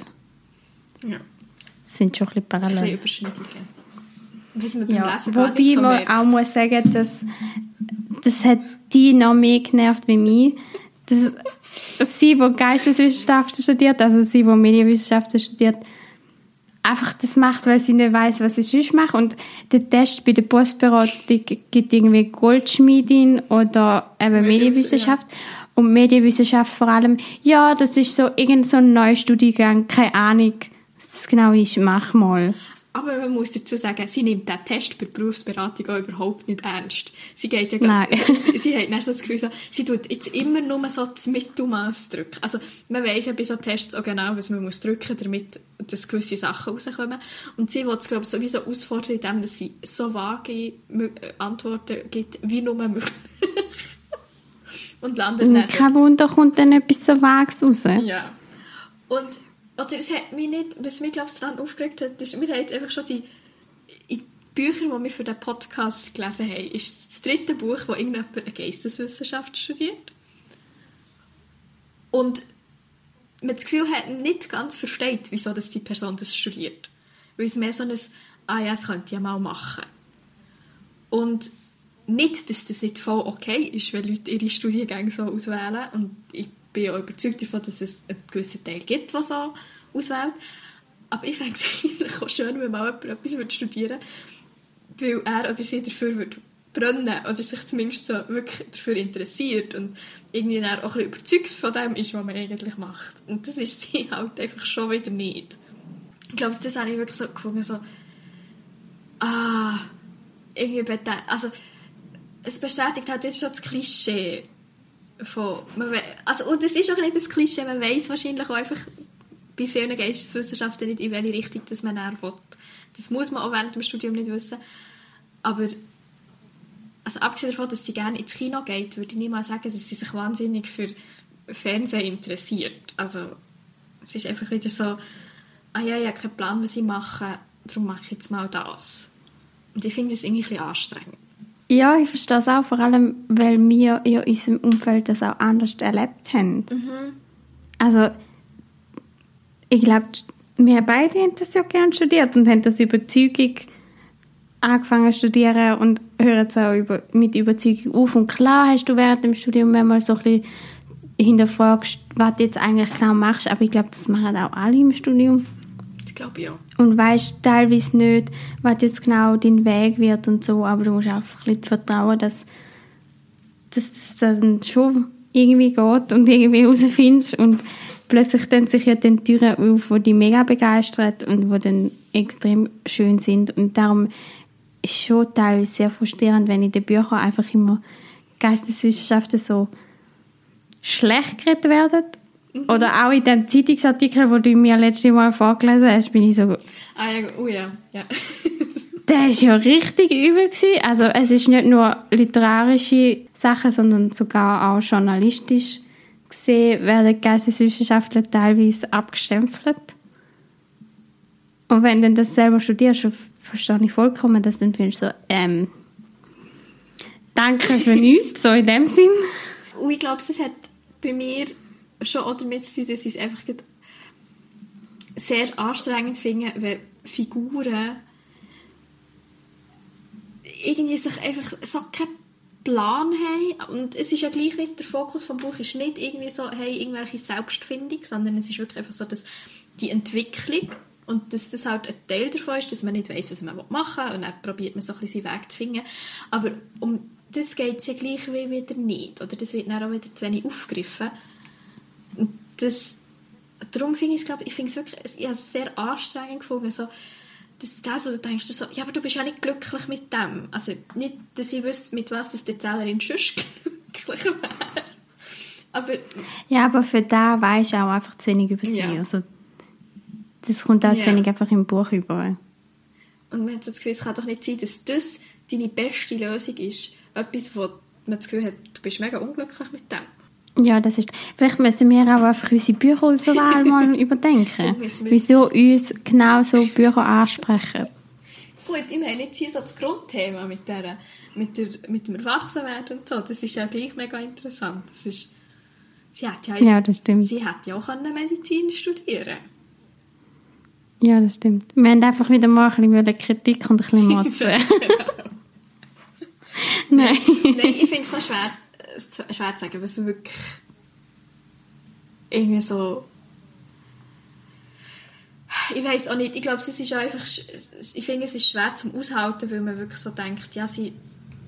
Ja. Das sind schon ein bisschen parallel. Ein bisschen Überschneidungen. Ja, wobei so man auch muss sagen, dass das hat die noch mehr genervt wie mich. Das, sie, die Geisteswissenschaften studiert, also sie, die Medienwissenschaften studiert, einfach das macht, weil sie nicht weiß, was sie sonst macht. Und der Test bei der Postberatung gibt irgendwie Goldschmiedin oder eben Medienwiss- Medienwissenschaft. Und Medienwissenschaft vor allem, ja, das ist so irgend so ein neuer Studiengang, keine Ahnung, was das genau ist, mach mal. Aber man muss dazu sagen, sie nimmt den Test bei der Berufsberatung auch überhaupt nicht ernst. Sie geht ja Nein. sie, sie hat dann so das Gefühl, so, sie tut jetzt immer nur so das Mittelmaß drücken. Also, man weiss ja bei so Tests auch genau, was man muss drücken, damit dass gewisse Sachen rauskommen. Und sie will es, glaube ich, sowieso ausfordern, indem dass sie so vage äh, Antworten gibt, wie nur möglich. Und landet dann Kein Wunder, kommt dann etwas so Vages raus. ja. Und, oder es hat mich nicht, was mich, glaube ich, daran aufgeregt hat, ist, wir haben jetzt einfach schon die, die Bücher, die wir für den Podcast gelesen haben, ist das dritte Buch, wo irgendjemand eine Geisteswissenschaft studiert. Und man das Gefühl hat, nicht ganz versteht, wieso dass die Person das studiert. Weil es mehr so ein, ah ja, das könnte ich ja mal machen. Und nicht, dass das nicht voll okay ist, wenn Leute ihre Studiengänge so auswählen. Und ich bin auch überzeugt davon, dass es einen gewissen Teil gibt, der so auswählt. Aber ich fände es eigentlich auch schön, wenn mal jemand etwas studieren würde, weil er oder sie dafür würde brennen oder sich zumindest so wirklich dafür interessiert und irgendwie dann auch ein bisschen überzeugt von dem ist, was man eigentlich macht. Und das ist sie halt einfach schon wieder nicht. Ich glaube, das habe ich wirklich so gefunden, so ah, irgendwie bete- also es bestätigt halt jetzt schon das Klischee von, man also, und das ist auch nicht das Klischee, man weiß wahrscheinlich auch einfach bei vielen Geisteswissenschaften nicht, in welche Richtung das man dann will. Das muss man auch während dem Studium nicht wissen. Aber also abgesehen davon, dass sie gerne ins Kino geht, würde ich niemals sagen, dass sie sich wahnsinnig für Fernsehen interessiert. Also es ist einfach wieder so, ah ja, ich habe keinen Plan, was ich mache, darum mache ich jetzt mal das. Und ich finde das irgendwie ein bisschen anstrengend. Ja, ich verstehe es auch, vor allem, weil wir in unserem Umfeld das auch anders erlebt haben. Also, ich glaube, wir beide haben das ja gerne studiert und haben das Überzeugung angefangen zu studieren und hören jetzt auch über, mit Überzeugung auf. Und klar hast du während dem Studium manchmal so ein bisschen hinterfragst, was du jetzt eigentlich genau machst, aber ich glaube, das machen auch alle im Studium. Glaube auch. und weißt teilweise nicht, was jetzt genau dein Weg wird und so, aber du musst einfach ein bisschen vertrauen, dass, das dann schon irgendwie geht und irgendwie herausfindest und plötzlich dann sich ja dann Türen auf, die dich mega begeistert und die dann extrem schön sind und darum ist schon teilweise sehr frustrierend, wenn in den Büchern einfach immer Geisteswissenschaften so schlecht geredet werden. Oder auch in dem Zeitungsartikel, wo du mir letztes Mal vorgelesen hast, bin ich so, Ah ja, oh ja, ja. der war ja richtig übel. Gewesen. Also es ist nicht nur literarische Sachen, sondern sogar auch journalistisch gesehen werden Geisteswissenschaftler teilweise abgestempelt. Und wenn du das selber studierst, verstehe ich vollkommen, dass du dann findest so, ähm, danke für nichts, so in dem Sinn. Und ich glaube, es hat bei mir schon auch damit zu tun, dass ich es einfach sehr anstrengend finde, wenn Figuren irgendwie sich einfach so keinen Plan haben. Und es ist ja gleich nicht, der Fokus vom Buch ist nicht irgendwie so, hey, irgendwelche Selbstfindung, sondern es ist wirklich einfach so, dass die Entwicklung und dass das halt ein Teil davon ist, dass man nicht weiß, was man machen will und dann probiert man so ein bisschen seinen Weg zu finden. Aber um das geht es ja gleich wie wieder nicht. Oder das wird dann auch wieder zu wenig aufgegriffen. Und das, darum finde ich es, glaube ich, finde es wirklich, ich habe es sehr anstrengend gefunden, so, dass das, wo du denkst, so, ja, aber du bist ja nicht glücklich mit dem. Also nicht, dass ich wüsste, mit was das die Erzählerin sonst glücklich wäre. Aber Ja, aber für da weisst du auch einfach zu wenig über sie. Ja. Also, das kommt auch Ja. zu wenig einfach im Buch über. Und man hat so das Gefühl, es kann doch nicht sein, dass das deine beste Lösung ist. Etwas, wo man das Gefühl hat, du bist mega unglücklich mit dem. Ja, das ist. Vielleicht müssen wir auch einfach unsere Bücherauswahl mal überdenken. Wieso uns genau so Bücher ansprechen. Gut, ich meine jetzt hier so das Grundthema mit, der, mit, der, mit dem Erwachsenwerden und so, das ist ja gleich mega interessant. Das ist, sie hat ja, Ja, das stimmt. sie hätte ja auch Medizin studieren Ja, das stimmt. Wir haben einfach wieder mal ein bisschen Kritik und ein bisschen Motzen. Nein. Nein, ich finde es noch schwer, äh, schwer zu sagen, was wirklich irgendwie so ich weiß auch nicht, ich glaube, es ist einfach, ich finde, es ist schwer zum Aushalten, weil man wirklich so denkt, ja, sie,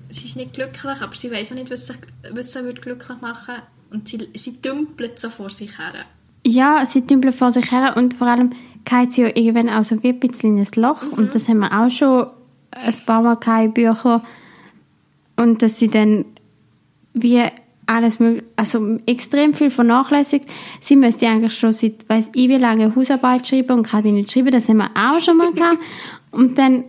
sie ist nicht glücklich, aber sie weiß auch nicht, was sie, was sie würde glücklich machen und sie, sie dümpelt so vor sich her. Ja, sie dümpelt vor sich her und vor allem geht sie ja irgendwann auch so wie ein bisschen in ein Loch mhm. und das haben wir auch schon ein paar Mal in Büchern und dass sie dann wie alles also extrem viel vernachlässigt. Sie müsste eigentlich schon seit weiß ich wie lange Hausarbeit schreiben und kann die nicht schreiben, das haben wir auch schon mal gehabt. Und dann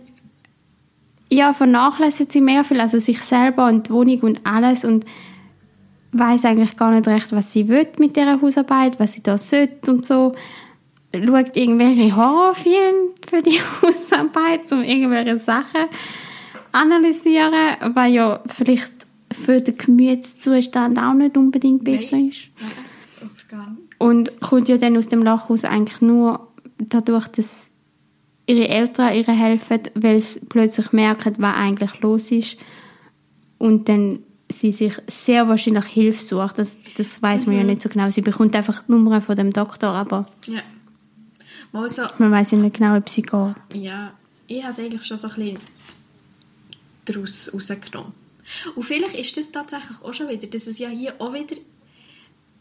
ja, vernachlässigt sie mehr viel, also sich selber und die Wohnung und alles und weiß eigentlich gar nicht recht, was sie will mit dieser Hausarbeit, was sie da sollte und so. Schaut irgendwelche Horrorfilme für die Hausarbeit, um irgendwelche Sachen analysieren, weil ja vielleicht für den Gemütszustand auch nicht unbedingt besser Nein. ist. Nein, und kommt ja dann aus dem Lachhaus eigentlich nur dadurch, dass ihre Eltern ihr helfen, weil sie plötzlich merken, was eigentlich los ist und dann sie sich sehr wahrscheinlich Hilfe sucht. Das, das weiß man mhm. ja nicht so genau. Sie bekommt einfach die Nummer von dem Doktor, aber ja. Also, man weiß ja nicht genau, ob sie geht. Ja, ich habe es eigentlich schon so ein bisschen daraus rausgenommen. Und vielleicht ist das tatsächlich auch schon wieder, dass es ja hier auch wieder,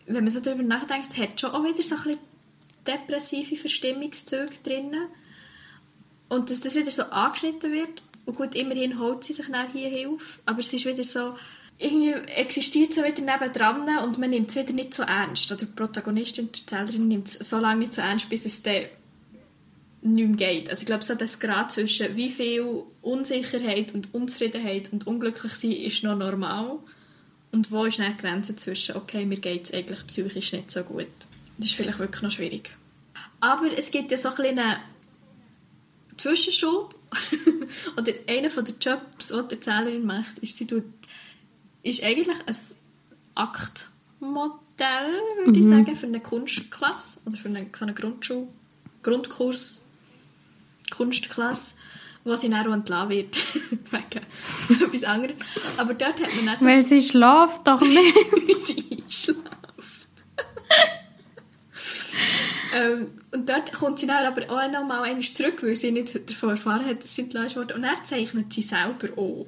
wenn man so darüber nachdenkt, es hat schon auch wieder so ein bisschen depressive Verstimmungszüge drin. Und dass das wieder so angeschnitten wird. Und gut, immerhin holt sie sich dann hier Hilfe. Aber es ist wieder so, irgendwie existiert so wieder nebendran und man nimmt es wieder nicht so ernst. Oder die Protagonistin, die Erzählerin nimmt es so lange nicht so ernst, bis es dann nicht mehr geht. Also ich glaube, so das Grad zwischen wie viel Unsicherheit und Unzufriedenheit und unglücklich sein ist noch normal und wo ist dann die Grenze zwischen, okay, mir geht es eigentlich psychisch nicht so gut. Das ist vielleicht wirklich noch schwierig. Aber es gibt ja so ein einen Zwischenschub oder einer der Jobs, die die Erzählerin macht, ist, sie tut, ist eigentlich ein Aktmodell, würde mhm. ich sagen, für eine Kunstklasse oder für eine, so einen Grundschul Grundkurs Kunstklasse, wo sie dann entlassen wird. Wegen etwas anderes. Aber dort hat man dann so... Weil sie schläft doch nicht. sie schläft. ähm, und dort kommt sie dann aber auch noch mal einmal zurück, weil sie nicht davon erfahren hat, dass sie entlassen wurde. Und er zeichnet sie selber auch.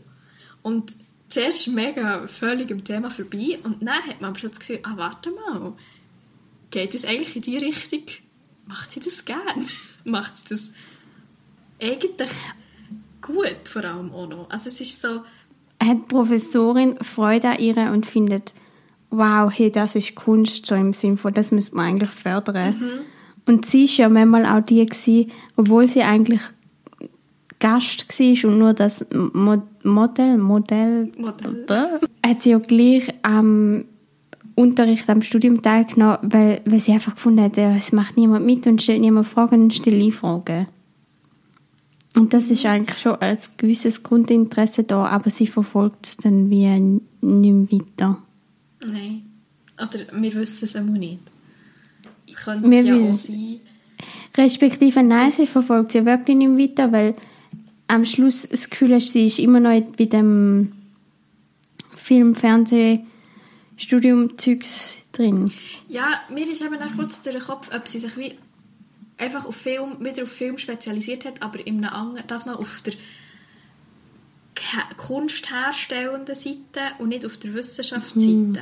Und zuerst mega völlig im Thema vorbei und dann hat man aber schon das Gefühl, ah, warte mal, geht es eigentlich in die Richtung? Macht sie das gern? Macht sie das eigentlich gut, vor allem auch noch. Also es ist so... Hat die Professorin Freude an ihr und findet, wow, hey, das ist Kunst, so im Sinne von, das müsste man eigentlich fördern. Mhm. Und sie war ja manchmal auch die, gewesen, obwohl sie eigentlich Gast war und nur das Mo Modell, Modell, Modell. hat sie ja gleich am Unterricht, am Studium teilgenommen, weil, weil sie einfach gefunden hat, es macht niemand mit und stellt niemand Fragen und stellt ich Fragen. Und das ist eigentlich schon ein gewisses Grundinteresse da, aber sie verfolgt es dann wie nicht mehr weiter. Nein. Oder wir wissen es auch nicht. Es könnte wir ja auch sein. Respektive nein, sie verfolgt sie wirklich nicht mehr weiter, weil am Schluss das Gefühl hast, sie ist immer noch bei dem Film, Fernseh, Studium-Zeugs drin. Ja, mir ist eben auch kurz durch den Kopf, ob sie sich wie einfach auf Film, wieder auf Film spezialisiert hat, aber in einem anderen, das mal auf der kunstherstellenden Seite und nicht auf der Wissenschaftsseite. Mhm.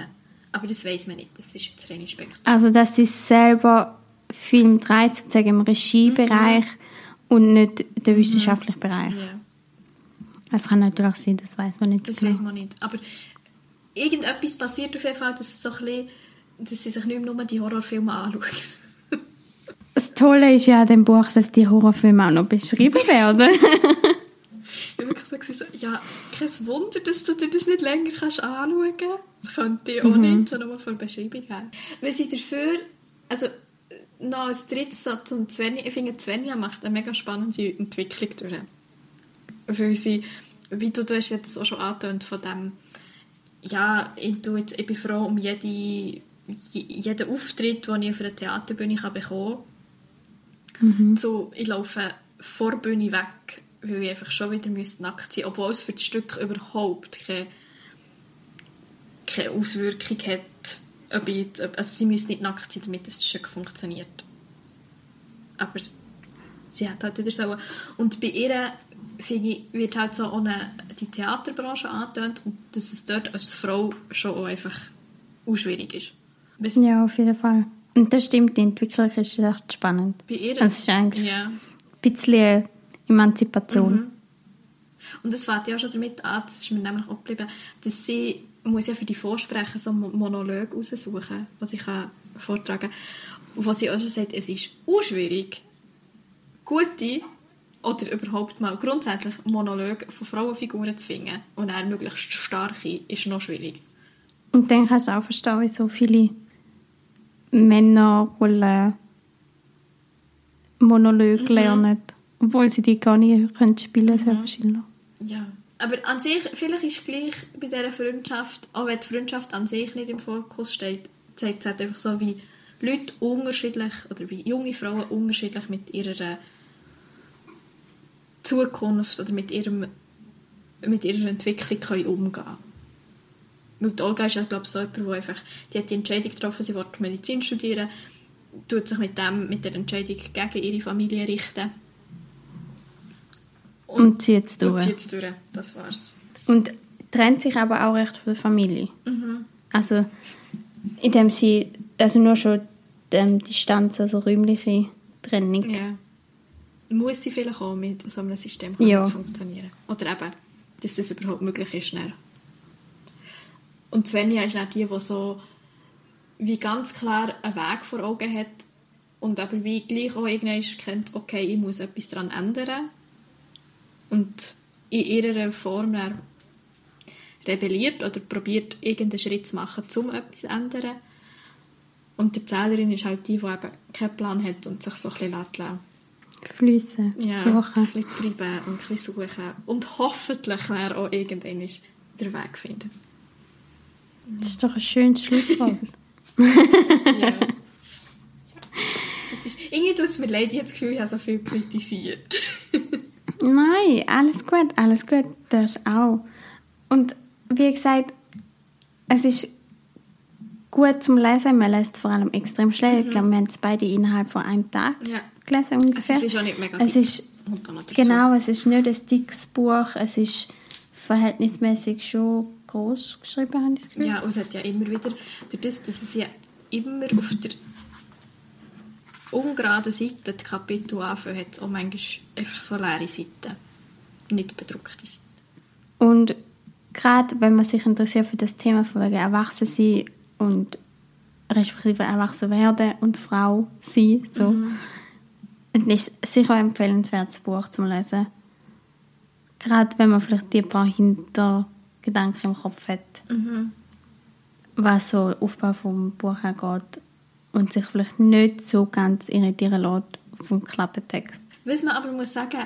Aber das weiß man nicht, das ist jetzt reine Spektrum. Also dass sie selber Film dreht, sozusagen im Regiebereich mhm. und nicht der mhm. wissenschaftliche Bereich. Ja. Das kann natürlich sein, das weiß man nicht. Das genau. weiß man nicht. Aber irgendetwas passiert auf jeden Fall, dass, so ein bisschen, dass sie sich nicht mehr nur die Horrorfilme anschaut. Das Tolle ist ja an dem Buch, dass die Horrorfilme auch noch beschrieben werden. ich habe wirklich so ja, kein Wunder, dass du dir das nicht länger kannst anschauen kannst. Das könnte ich auch mhm. nicht, schon nur von der Beschreibung her. Weil sie dafür, also noch als drittes so zum Svenja, ich finde Svenja macht eine mega spannende Entwicklung durch. Weil sie, wie du, du hast jetzt auch schon angetönt von dem, ja, ich, jetzt, ich bin froh um jede, jeden Auftritt, den ich auf einer Theaterbühne bekommen kann zu ich laufe vor der Bühne weg, weil ich einfach schon wieder müsste nackt sein obwohl es für das Stück überhaupt keine, keine Auswirkung hat. Ob ich, also sie müssen nicht nackt sein, damit das Stück funktioniert. Aber sie hat halt wieder so. Und bei ihr finde ich, wird halt so eine, die Theaterbranche angetönt und dass es dort als Frau schon auch einfach auch schwierig ist. Bis Ja, auf jeden Fall. Und das stimmt, die Entwicklung ist echt spannend. bei ihr, Also es ist eigentlich ja. ein bisschen Emanzipation. Und das fängt ja auch schon damit an, das ist mir nämlich auch geblieben, dass sie muss ja für die Vorsprechen so einen Monolog raussuchen, was ich kann vortragen kann. Wo sie auch schon sagt, es ist auch schwierig, gute oder überhaupt mal grundsätzlich Monologe von Frauenfiguren zu finden. Und dann möglichst starke ist noch schwierig. Und dann kannst du auch verstehen, wie so viele Männerrollen Monologe Mhm. lernen, obwohl sie die gar nicht können spielen können, selber Ja. Aber an sich, vielleicht ist gleich bei dieser Freundschaft, auch wenn die Freundschaft an sich nicht im Fokus steht, zeigt es halt einfach so, wie Leute unterschiedlich, oder wie junge Frauen unterschiedlich mit ihrer Zukunft oder mit, ihrem, mit ihrer Entwicklung können umgehen Weil die Olga ist ja, glaube ich, so jemand, die einfach, die hat die Entscheidung getroffen, sie will Medizin studieren, tut sich mit, dem, mit der Entscheidung gegen ihre Familie richten. Und zieht es Und durch. zieht es durch. Das war's. Und trennt sich aber auch recht von der Familie. Mhm. Also, indem sie, also nur schon ähm, Distanz, also räumliche Trennung. Ja. Muss sie vielleicht auch mit so einem System Ja. ja. funktionieren. Oder eben, dass das überhaupt möglich ist. Dann. Und Svenja ist dann die, die so wie ganz klar einen Weg vor Augen hat und aber wie gleich auch irgendwann kennt, okay, ich muss etwas daran ändern. Und in ihrer Form dann rebelliert oder probiert, irgendeinen Schritt zu machen, um etwas zu ändern. Und die Erzählerin ist halt die, die eben keinen Plan hat und sich so ein bisschen lässt. Flüsse, Ja, ein suchen. bisschen treiben und ein bisschen suchen. Und hoffentlich auch irgendwann den Weg finden. Das ist doch ein schönes Schlusswort. Ja. Ist, irgendwie tut es mir leid, ich habe das Gefühl, ich habe so viel kritisiert. Nein, alles gut, alles gut. Das auch. Und wie gesagt, es ist gut zum Lesen. Man lässt es vor allem extrem schnell. Ich glaube, wir haben es beide innerhalb von einem Tag Ja. gelesen Also ungefähr. es ist auch nicht mega Es ist, genau, es ist nicht ein dickes Buch. Es ist verhältnismäßig schon groß geschrieben, habe ich das Gefühl. Ja, und es hat ja immer wieder, durch das, dass es ja immer auf der ungeraden Seite die Kapitel anfangen, hat es auch manchmal einfach so leere Seiten. Nicht bedruckte Seiten. Und gerade wenn man sich interessiert für das Thema von wegen Erwachsensein und respektive erwachsen werden und Frau sein, so, dann ist es sicher ein empfehlenswertes Buch zum Lesen. Gerade wenn man vielleicht die paar Hintergedanken im Kopf hat, was so Aufbau vom Buch angeht und sich vielleicht nicht so ganz irritieren lässt vom Klappentext. Was man aber muss sagen,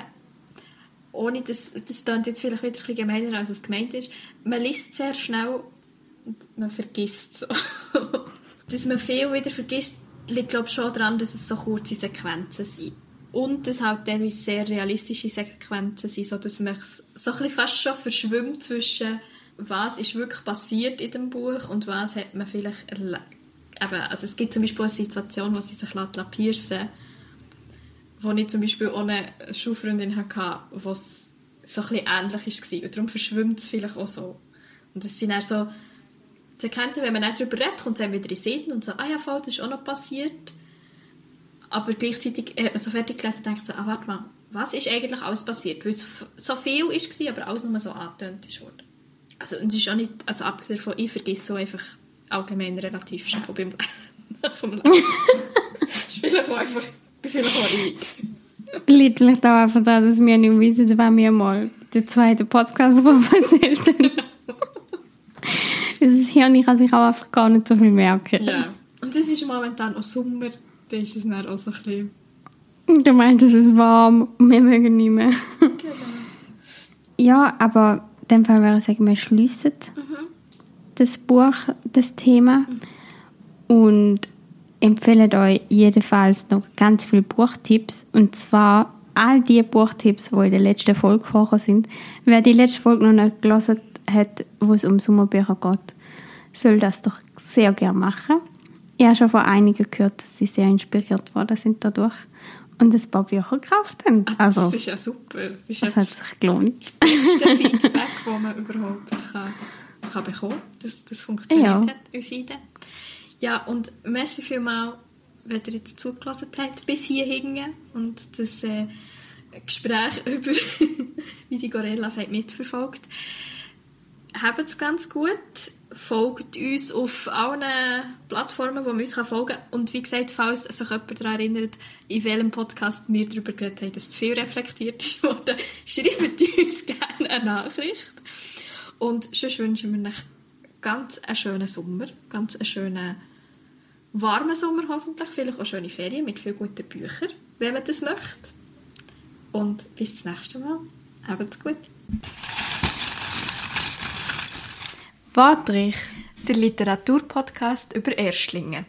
ohne das, das klingt jetzt vielleicht wieder ein bisschen gemeiner, als es gemeint ist, man liest sehr schnell und man vergisst so. dass man viel wieder vergisst, liegt glaube ich schon daran, dass es so kurze Sequenzen sind. Und dass halt teilweise sehr realistische Sequenzen sind, sodass man es so ein bisschen fast schon verschwimmt zwischen was ist wirklich passiert in dem Buch und was hat man vielleicht erlebt. Also es gibt zum Beispiel eine Situation, wo sie sich piercen wo ich zum Beispiel eine Schulfreundin hatte, wo es so ein ähnlich war. Und darum verschwimmt es vielleicht auch so. Und das sind dann so Sequenzen, wenn man dann darüber redet, kommt es wieder in Sinn und so, ah ja, voll, das ist auch noch passiert. Aber gleichzeitig hat man so fertig gelesen und denkt so, ah, warte mal, was ist eigentlich alles passiert? Weil es so viel war, aber alles nur so angetönt worden. Also, und es ist auch nicht, also abgesehen davon, ich vergesse so einfach allgemein relativ schnell beim Lesen. vom Lesen. Vielleicht auch einfach, bin vielleicht auch ich. Liegt vielleicht auch einfach daran, dass wir nicht wissen, wann wir mal den zweiten Podcast erzählt haben. Das Hirn kann sich auch einfach gar nicht so viel merken. Ja. Und es ist momentan auch Sommer, dann ist es dann auch so ein bisschen... Du meinst, es ist warm und wir mögen nicht mehr. Genau. Ja, aber dem Fall würde ich sagen, wir schliessen das Buch, das Thema. Und empfehlen euch jedenfalls noch ganz viele Buchtipps. Und zwar all die Buchtipps, die in der letzten Folge vorgekommen sind. Wer die letzte Folge noch nicht gelesen hat, wo es um Sommerbücher geht, soll das doch sehr gerne machen. Ich habe schon von einigen gehört, dass sie sehr inspiriert worden sind dadurch und ein paar Bücher gekauft haben. Also, das ist ja super. Das, ist das hat sich gelohnt. Das beste Feedback, das man überhaupt kann, kann bekommen kann. Das, das funktioniert ja. hat, unsere Idee. Ja, und merci vielmals, wenn ihr jetzt zugelassen habt, bis hierhin und das äh, Gespräch über, wie die Gorilla sagt, mitverfolgt. Habt es ganz gut. Folgt uns auf allen Plattformen, wo man uns folgen kann. Und wie gesagt, falls sich jemand daran erinnert, in welchem Podcast wir darüber geredet haben, dass zu viel reflektiert ist schreibt uns gerne eine Nachricht. Und sonst wünschen wir euch ganz einen schönen Sommer, ganz einen schönen warmen Sommer hoffentlich, vielleicht auch schöne Ferien mit vielen guten Büchern, wenn man das möchte. Und bis zum nächsten Mal. Habt's gut. Wadrich, der Literaturpodcast über Erstlinge.